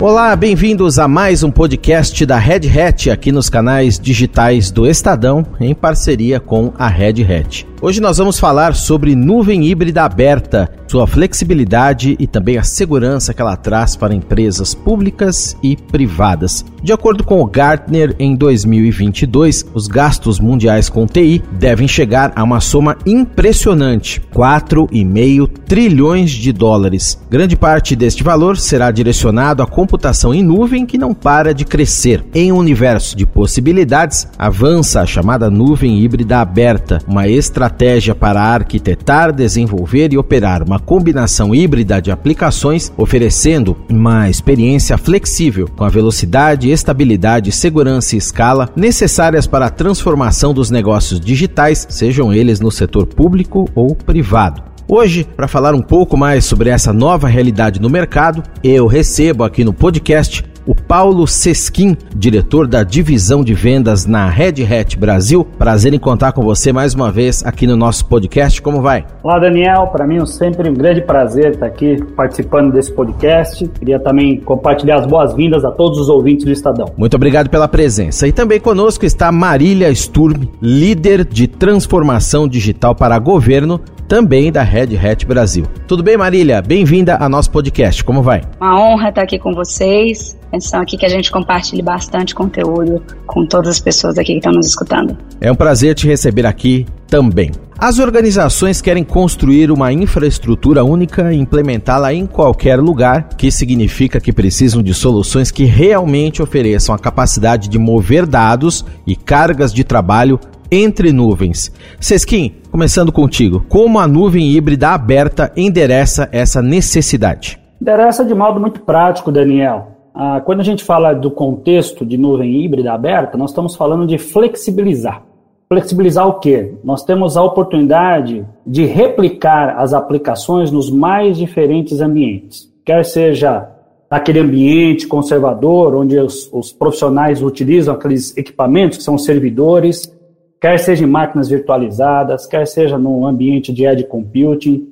Olá, bem-vindos a mais um podcast da Red Hat aqui nos canais digitais do Estadão, em parceria com a Red Hat. Hoje nós vamos falar sobre nuvem híbrida aberta, sua flexibilidade e também a segurança que ela traz para empresas públicas e privadas. De acordo com o Gartner, em 2022, os gastos mundiais com TI devem chegar a uma soma impressionante, 4,5 trilhões de dólares. Grande parte deste valor será direcionado à computação em nuvem que não para de crescer. Em um universo de possibilidades, avança a chamada nuvem híbrida aberta, uma estratégia estratégia para arquitetar, desenvolver e operar uma combinação híbrida de aplicações, oferecendo uma experiência flexível com a velocidade, estabilidade, segurança e escala necessárias para a transformação dos negócios digitais, sejam eles no setor público ou privado. Hoje, para falar um pouco mais sobre essa nova realidade no mercado, eu recebo aqui no podcast o Paulo Sesquim, diretor da divisão de vendas na Red Hat Brasil. Prazer em contar com você mais uma vez aqui no nosso podcast. Como vai? Olá, Daniel. Para mim é sempre um grande prazer estar aqui participando desse podcast. Queria também compartilhar as boas-vindas a todos os ouvintes do Estadão. Muito obrigado pela presença. E também conosco está Marília Sturm, líder de transformação digital para governo também da Red Hat Brasil. Tudo bem, Marília? Bem-vinda ao nosso podcast. Como vai? Uma honra estar aqui com vocês. Atenção aqui que a gente compartilhe bastante conteúdo com todas as pessoas aqui que estão nos escutando. É um prazer te receber aqui também. As organizações querem construir uma infraestrutura única e implementá-la em qualquer lugar, que significa que precisam de soluções que realmente ofereçam a capacidade de mover dados e cargas de trabalho entre nuvens. Sesquim, começando contigo, como a nuvem híbrida aberta endereça essa necessidade? Endereça de modo muito prático, Daniel. Ah, quando a gente fala do contexto de nuvem híbrida aberta, nós estamos falando de flexibilizar. Flexibilizar o quê? Nós temos a oportunidade de replicar as aplicações nos mais diferentes ambientes. Quer seja aquele ambiente conservador, onde os, os profissionais utilizam aqueles equipamentos que são servidores, quer seja em máquinas virtualizadas, quer seja no ambiente de edge computing.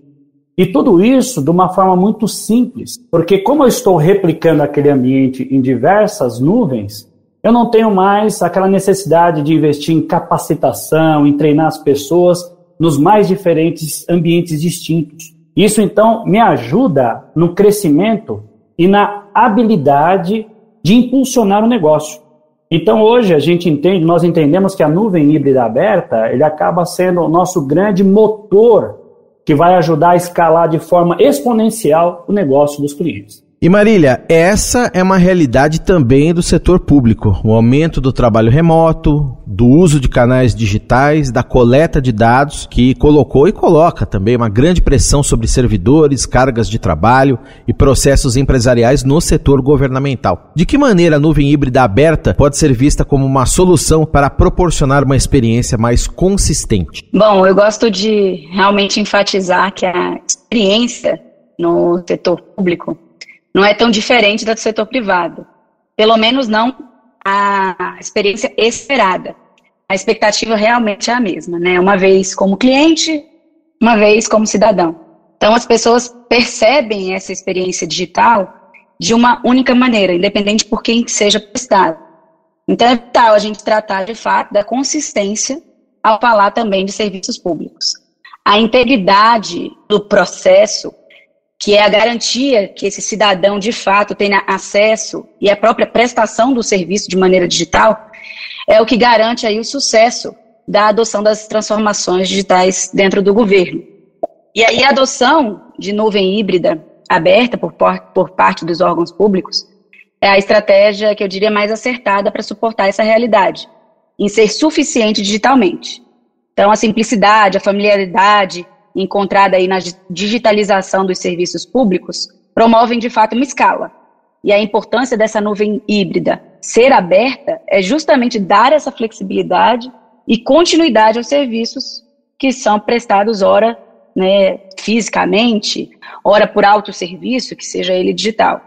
E tudo isso de uma forma muito simples, porque como eu estou replicando aquele ambiente em diversas nuvens, eu não tenho mais aquela necessidade de investir em capacitação, em treinar as pessoas nos mais diferentes ambientes distintos. Isso então me ajuda no crescimento e na habilidade de impulsionar o negócio. Então hoje a gente entende, nós entendemos que a nuvem híbrida aberta, ele acaba sendo o nosso grande motor que vai ajudar a escalar de forma exponencial o negócio dos clientes. E Marília, essa é uma realidade também do setor público. O aumento do trabalho remoto, do uso de canais digitais, da coleta de dados, que colocou e coloca também uma grande pressão sobre servidores, cargas de trabalho e processos empresariais no setor governamental. De que maneira a nuvem híbrida aberta pode ser vista como uma solução para proporcionar uma experiência mais consistente? Bom, eu gosto de realmente enfatizar que a experiência no setor público não é tão diferente da do setor privado. Pelo menos não a experiência esperada. A expectativa realmente é a mesma, né? Uma vez como cliente, uma vez como cidadão. Então as pessoas percebem essa experiência digital de uma única maneira, independente por quem seja prestado. Então é vital a gente tratar de fato da consistência ao falar também de serviços públicos. A integridade do processo que é a garantia que esse cidadão de fato tenha acesso e a própria prestação do serviço de maneira digital, é o que garante aí o sucesso da adoção das transformações digitais dentro do governo. E aí a adoção de nuvem híbrida aberta por, por parte dos órgãos públicos é a estratégia que eu diria mais acertada para suportar essa realidade, em ser suficiente digitalmente. Então, a simplicidade, a familiaridade, encontrada aí na digitalização dos serviços públicos promovem de fato uma escala. E a importância dessa nuvem híbrida ser aberta é justamente dar essa flexibilidade e continuidade aos serviços que são prestados ora né, fisicamente, ora por autosserviço, que seja ele digital.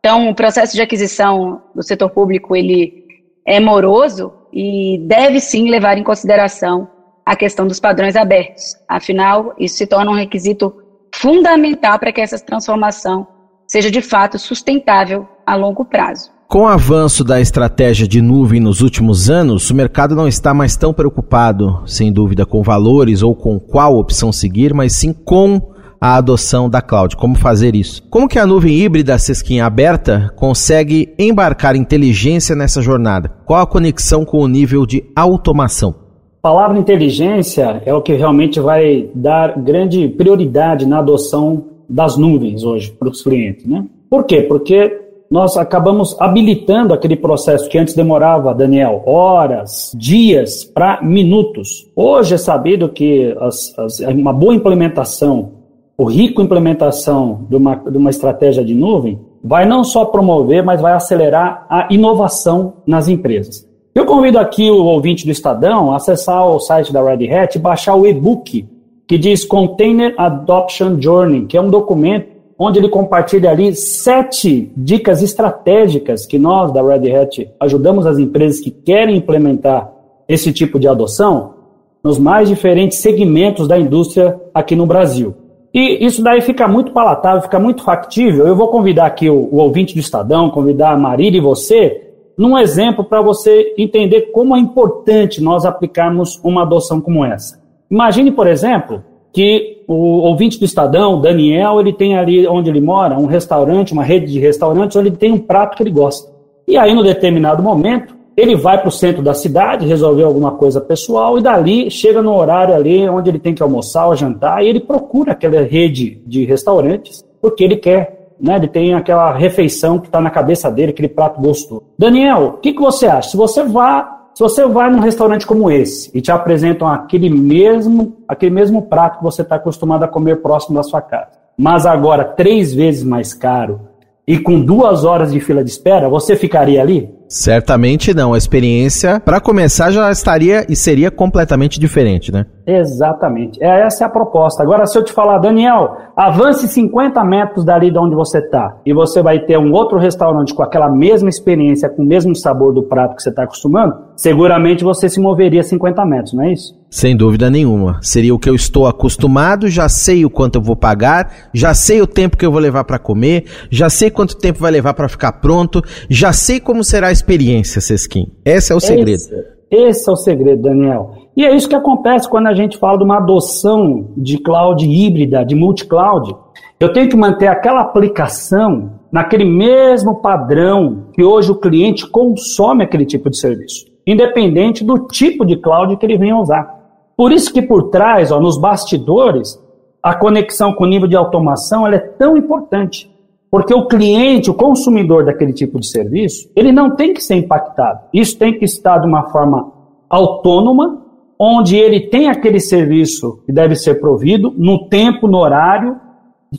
Então, o processo de aquisição do setor público ele é moroso e deve sim levar em consideração a questão dos padrões abertos. Afinal, isso se torna um requisito fundamental para que essa transformação seja de fato sustentável a longo prazo. Com o avanço da estratégia de nuvem nos últimos anos, o mercado não está mais tão preocupado, sem dúvida, com valores ou com qual opção seguir, mas sim com a adoção da cloud. Como fazer isso? Como que a nuvem híbrida Sesquinha aberta consegue embarcar inteligência nessa jornada? Qual a conexão com o nível de automação? Palavra inteligência é o que realmente vai dar grande prioridade na adoção das nuvens hoje para os clientes, né? Por quê? Porque nós acabamos habilitando aquele processo que antes demorava, Daniel, horas, dias para minutos. Hoje é sabido que as, as, uma boa implementação o rico implementação de uma, de uma estratégia de nuvem vai não só promover, mas vai acelerar a inovação nas empresas. Eu convido aqui o ouvinte do Estadão a acessar o site da Red Hat e baixar o e-book que diz Container Adoption Journey, que é um documento onde ele compartilha ali sete dicas estratégicas que nós da Red Hat ajudamos as empresas que querem implementar esse tipo de adoção nos mais diferentes segmentos da indústria aqui no Brasil. E isso daí fica muito palatável, fica muito factível. Eu vou convidar aqui o, o ouvinte do Estadão, convidar a Marília e você, num exemplo para você entender como é importante nós aplicarmos uma adoção como essa. Imagine, por exemplo, que o ouvinte do Estadão, Daniel, ele tem ali onde ele mora um restaurante, uma rede de restaurantes, onde ele tem um prato que ele gosta. E aí, no determinado momento, ele vai para o centro da cidade resolver alguma coisa pessoal e dali chega no horário ali onde ele tem que almoçar ou jantar e ele procura aquela rede de restaurantes porque ele quer, né? Ele tem aquela refeição que está na cabeça dele, aquele prato gostoso. Daniel, o que, que você acha? Se você vá se você vai num restaurante como esse e te apresentam aquele mesmo, aquele mesmo prato que você está acostumado a comer próximo da sua casa, mas agora três vezes mais caro e com duas horas de fila de espera, você ficaria ali? Certamente não. A experiência, para começar, já estaria e seria completamente diferente, né? Exatamente. É, essa é a proposta. Agora, se eu te falar, Daniel, avance 50 metros dali de onde você está e você vai ter um outro restaurante com aquela mesma experiência, com o mesmo sabor do prato que você está acostumando, seguramente você se moveria 50 metros, não é isso? Sem dúvida nenhuma. Seria o que eu estou acostumado, já sei o quanto eu vou pagar, já sei o tempo que eu vou levar para comer, já sei quanto tempo vai levar para ficar pronto, já sei como será a experiência, Sesquim. Esse é o segredo. Esse, esse é o segredo, Daniel. E é isso que acontece quando a gente fala de uma adoção de cloud híbrida, de multi-cloud. Eu tenho que manter aquela aplicação naquele mesmo padrão que hoje o cliente consome aquele tipo de serviço, independente do tipo de cloud que ele venha usar. Por isso que por trás, ó, nos bastidores, a conexão com o nível de automação é tão importante. Porque o cliente, o consumidor daquele tipo de serviço, ele não tem que ser impactado. Isso tem que estar de uma forma autônoma, onde ele tem aquele serviço que deve ser provido no tempo, no horário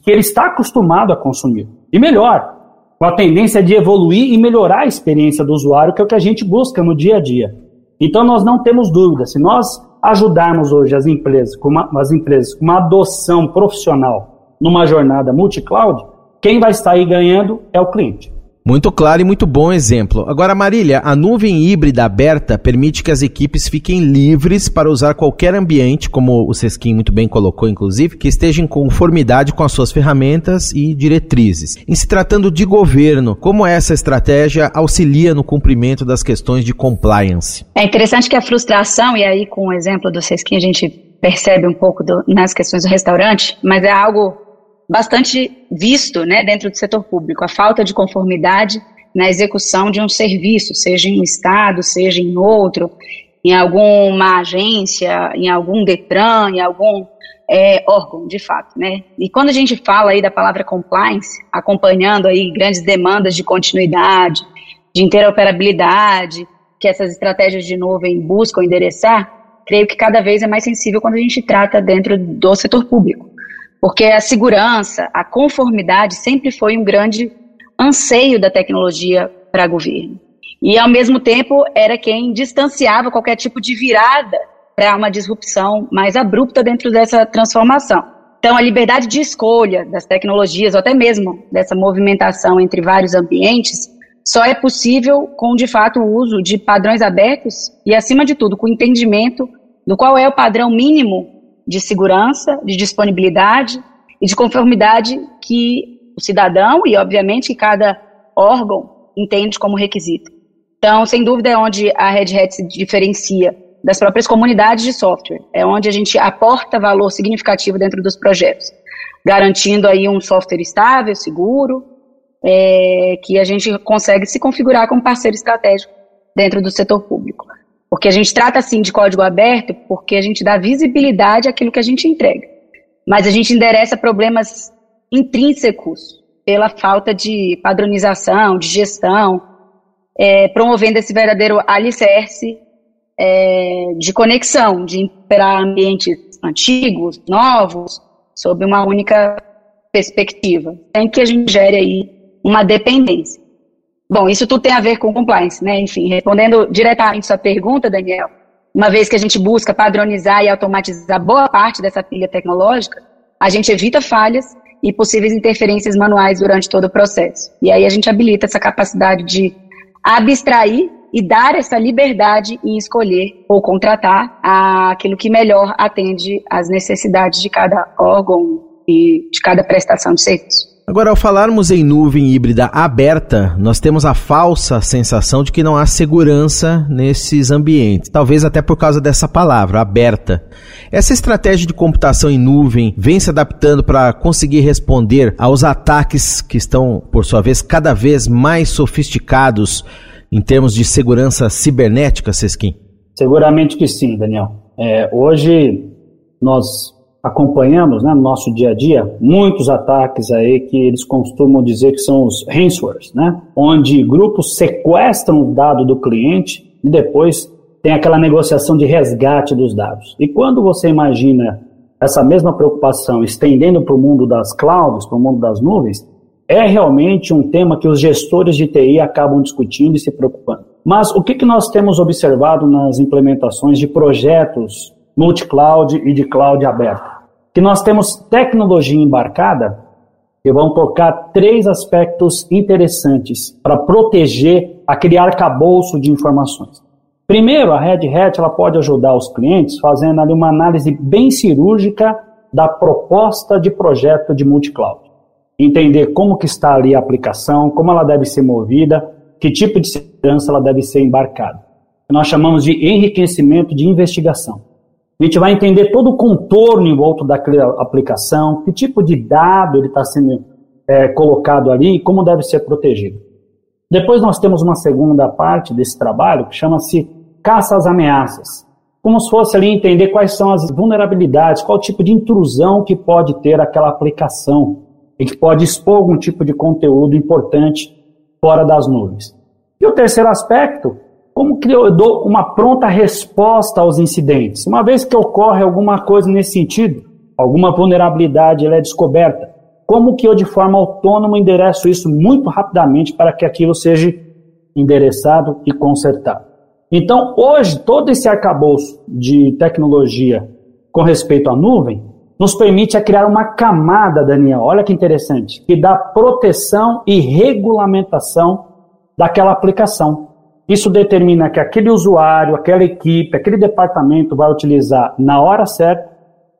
que ele está acostumado a consumir. E melhor, com a tendência de evoluir e melhorar a experiência do usuário, que é o que a gente busca no dia a dia. Então nós não temos dúvida, se nós ajudarmos hoje as empresas, com uma, as empresas com uma adoção profissional numa jornada multi-cloud, quem vai sair ganhando é o cliente. Muito claro e muito bom exemplo. Agora, Marília, a nuvem híbrida aberta permite que as equipes fiquem livres para usar qualquer ambiente, como o Sesquim muito bem colocou, inclusive, que esteja em conformidade com as suas ferramentas e diretrizes. Em se tratando de governo, como essa estratégia auxilia no cumprimento das questões de compliance? É interessante que a frustração, e aí com o exemplo do Sesquim a gente percebe um pouco do, nas questões do restaurante, mas é algo bastante visto né, dentro do setor público, a falta de conformidade na execução de um serviço, seja em um estado, seja em outro, em alguma agência, em algum DETRAN, em algum é, órgão, de fato, né? E quando a gente fala aí da palavra compliance, acompanhando aí grandes demandas de continuidade, de interoperabilidade, que essas estratégias de nuvem buscam endereçar, creio que cada vez é mais sensível quando a gente trata dentro do setor público porque a segurança, a conformidade sempre foi um grande anseio da tecnologia para governo. E, ao mesmo tempo, era quem distanciava qualquer tipo de virada para uma disrupção mais abrupta dentro dessa transformação. Então, a liberdade de escolha das tecnologias, ou até mesmo dessa movimentação entre vários ambientes, só é possível com, de fato, o uso de padrões abertos e, acima de tudo, com o entendimento do qual é o padrão mínimo de segurança, de disponibilidade e de conformidade que o cidadão e, obviamente, que cada órgão entende como requisito. Então, sem dúvida, é onde a Red Hat se diferencia das próprias comunidades de software. É onde a gente aporta valor significativo dentro dos projetos, garantindo aí um software estável, seguro, é, que a gente consegue se configurar como parceiro estratégico dentro do setor público. Porque a gente trata assim de código aberto porque a gente dá visibilidade àquilo que a gente entrega. Mas a gente endereça problemas intrínsecos pela falta de padronização, de gestão, é, promovendo esse verdadeiro alicerce é, de conexão, de imperar ambientes antigos, novos, sob uma única perspectiva, sem que a gente gere aí uma dependência. Bom, isso tudo tem a ver com compliance, né? Enfim, respondendo diretamente sua pergunta, Daniel, uma vez que a gente busca padronizar e automatizar boa parte dessa pilha tecnológica, a gente evita falhas e possíveis interferências manuais durante todo o processo. E aí a gente habilita essa capacidade de abstrair e dar essa liberdade em escolher ou contratar aquilo que melhor atende às necessidades de cada órgão e de cada prestação de serviço. Agora, ao falarmos em nuvem híbrida aberta, nós temos a falsa sensação de que não há segurança nesses ambientes. Talvez até por causa dessa palavra, aberta. Essa estratégia de computação em nuvem vem se adaptando para conseguir responder aos ataques que estão, por sua vez, cada vez mais sofisticados em termos de segurança cibernética, Sesquim? Seguramente que sim, Daniel. É, hoje nós acompanhamos né, no nosso dia a dia muitos ataques aí que eles costumam dizer que são os ransomwares, né? Onde grupos sequestram o dado do cliente e depois tem aquela negociação de resgate dos dados. E quando você imagina essa mesma preocupação estendendo para o mundo das clouds, para o mundo das nuvens, é realmente um tema que os gestores de TI acabam discutindo e se preocupando. Mas o que, que nós temos observado nas implementações de projetos multi-cloud e de cloud aberta. Que nós temos tecnologia embarcada que vão tocar três aspectos interessantes para proteger aquele arcabouço de informações. Primeiro, a Red Hat ela pode ajudar os clientes fazendo ali uma análise bem cirúrgica da proposta de projeto de multi-cloud. Entender como que está ali a aplicação, como ela deve ser movida, que tipo de segurança ela deve ser embarcada. Nós chamamos de enriquecimento de investigação. A gente vai entender todo o contorno em volta daquela aplicação, que tipo de dado ele está sendo é, colocado ali e como deve ser protegido. Depois nós temos uma segunda parte desse trabalho que chama-se caça às ameaças. Como se fosse ali entender quais são as vulnerabilidades, qual tipo de intrusão que pode ter aquela aplicação e que pode expor algum tipo de conteúdo importante fora das nuvens. E o terceiro aspecto como que eu dou uma pronta resposta aos incidentes? Uma vez que ocorre alguma coisa nesse sentido, alguma vulnerabilidade é descoberta, como que eu de forma autônoma endereço isso muito rapidamente para que aquilo seja endereçado e consertado? Então, hoje, todo esse arcabouço de tecnologia com respeito à nuvem nos permite criar uma camada, Daniel, olha que interessante, que dá proteção e regulamentação daquela aplicação. Isso determina que aquele usuário, aquela equipe, aquele departamento vai utilizar na hora certa,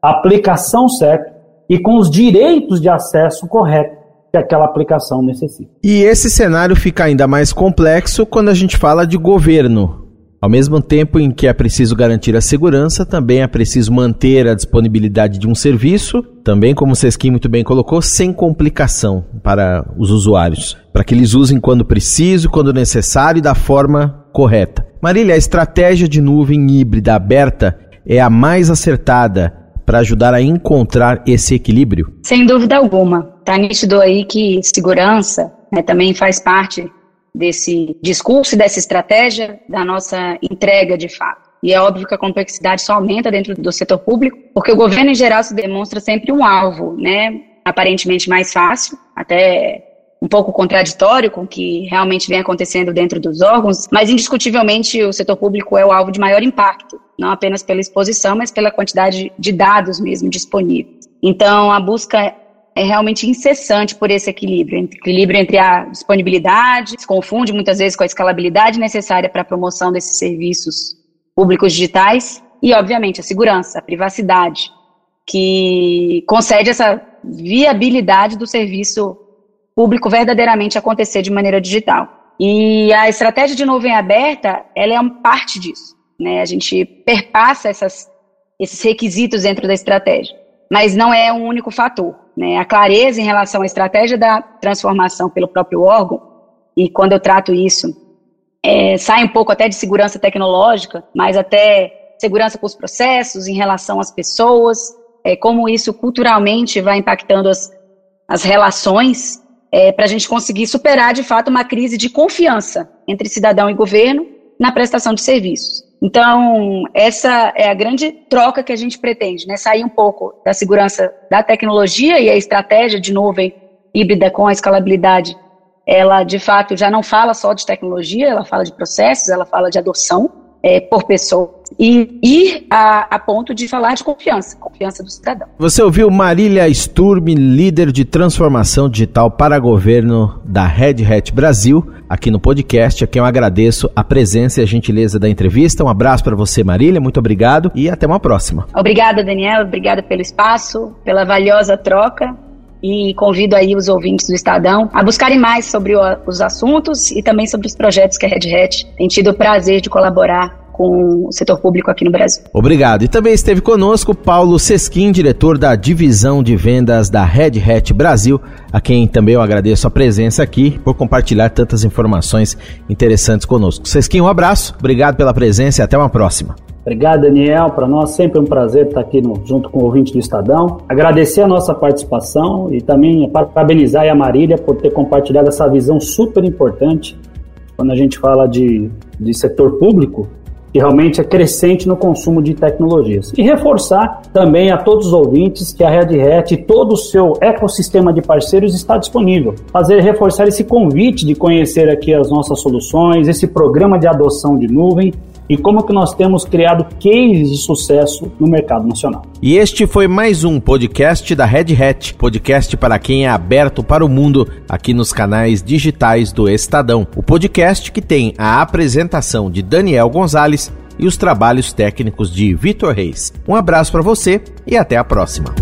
a aplicação certa e com os direitos de acesso corretos que aquela aplicação necessita. E esse cenário fica ainda mais complexo quando a gente fala de governo. Ao mesmo tempo em que é preciso garantir a segurança, também é preciso manter a disponibilidade de um serviço, também, como o Sesquim muito bem colocou, sem complicação para os usuários, para que eles usem quando preciso, quando necessário e da forma correta. Marília, a estratégia de nuvem híbrida aberta é a mais acertada para ajudar a encontrar esse equilíbrio? Sem dúvida alguma. Está nítido aí que segurança né, também faz parte desse discurso e dessa estratégia da nossa entrega de fato. E é óbvio que a complexidade só aumenta dentro do setor público, porque o governo em geral se demonstra sempre um alvo, né? Aparentemente mais fácil, até um pouco contraditório com o que realmente vem acontecendo dentro dos órgãos, mas indiscutivelmente o setor público é o alvo de maior impacto, não apenas pela exposição, mas pela quantidade de dados mesmo disponíveis. Então, a busca é realmente incessante por esse equilíbrio, equilíbrio entre a disponibilidade, se confunde muitas vezes com a escalabilidade necessária para a promoção desses serviços públicos digitais e, obviamente, a segurança, a privacidade, que concede essa viabilidade do serviço público verdadeiramente acontecer de maneira digital. E a estratégia de nuvem aberta, ela é uma parte disso. Né? A gente perpassa essas, esses requisitos dentro da estratégia, mas não é um único fator. Né? A clareza em relação à estratégia da transformação pelo próprio órgão, e quando eu trato isso, é, sai um pouco até de segurança tecnológica, mas até segurança com os processos, em relação às pessoas, é, como isso culturalmente vai impactando as, as relações, é, para a gente conseguir superar de fato uma crise de confiança entre cidadão e governo na prestação de serviços. Então, essa é a grande troca que a gente pretende, né? Sair um pouco da segurança da tecnologia e a estratégia de nuvem híbrida com a escalabilidade. Ela, de fato, já não fala só de tecnologia, ela fala de processos, ela fala de adoção é, por pessoa e ir a, a, ponto de falar de confiança, confiança do cidadão. Você ouviu Marília Sturm, líder de transformação digital para governo da Red Hat Brasil, aqui no podcast, a quem eu agradeço a presença e a gentileza da entrevista. Um abraço para você, Marília, muito obrigado e até uma próxima. Obrigada, Daniel, obrigada pelo espaço, pela valiosa troca e convido aí os ouvintes do Estadão a buscarem mais sobre o, os assuntos e também sobre os projetos que a Red Hat tem tido o prazer de colaborar com o setor público aqui no Brasil. Obrigado. E também esteve conosco Paulo Sesquim, diretor da divisão de vendas da Red Hat Brasil, a quem também eu agradeço a presença aqui por compartilhar tantas informações interessantes conosco. Sesquim, um abraço, obrigado pela presença e até uma próxima. Obrigado, Daniel. Para nós sempre é um prazer estar aqui no, junto com o ouvinte do Estadão. Agradecer a nossa participação e também parabenizar a Marília por ter compartilhado essa visão super importante quando a gente fala de, de setor público, que realmente é crescente no consumo de tecnologias. E reforçar também a todos os ouvintes que a Red Hat e todo o seu ecossistema de parceiros está disponível. Fazer reforçar esse convite de conhecer aqui as nossas soluções, esse programa de adoção de nuvem e como que nós temos criado cases de sucesso no mercado nacional. E este foi mais um podcast da Red Hat, podcast para quem é aberto para o mundo, aqui nos canais digitais do Estadão. O podcast que tem a apresentação de Daniel Gonzalez e os trabalhos técnicos de Vitor Reis. Um abraço para você e até a próxima.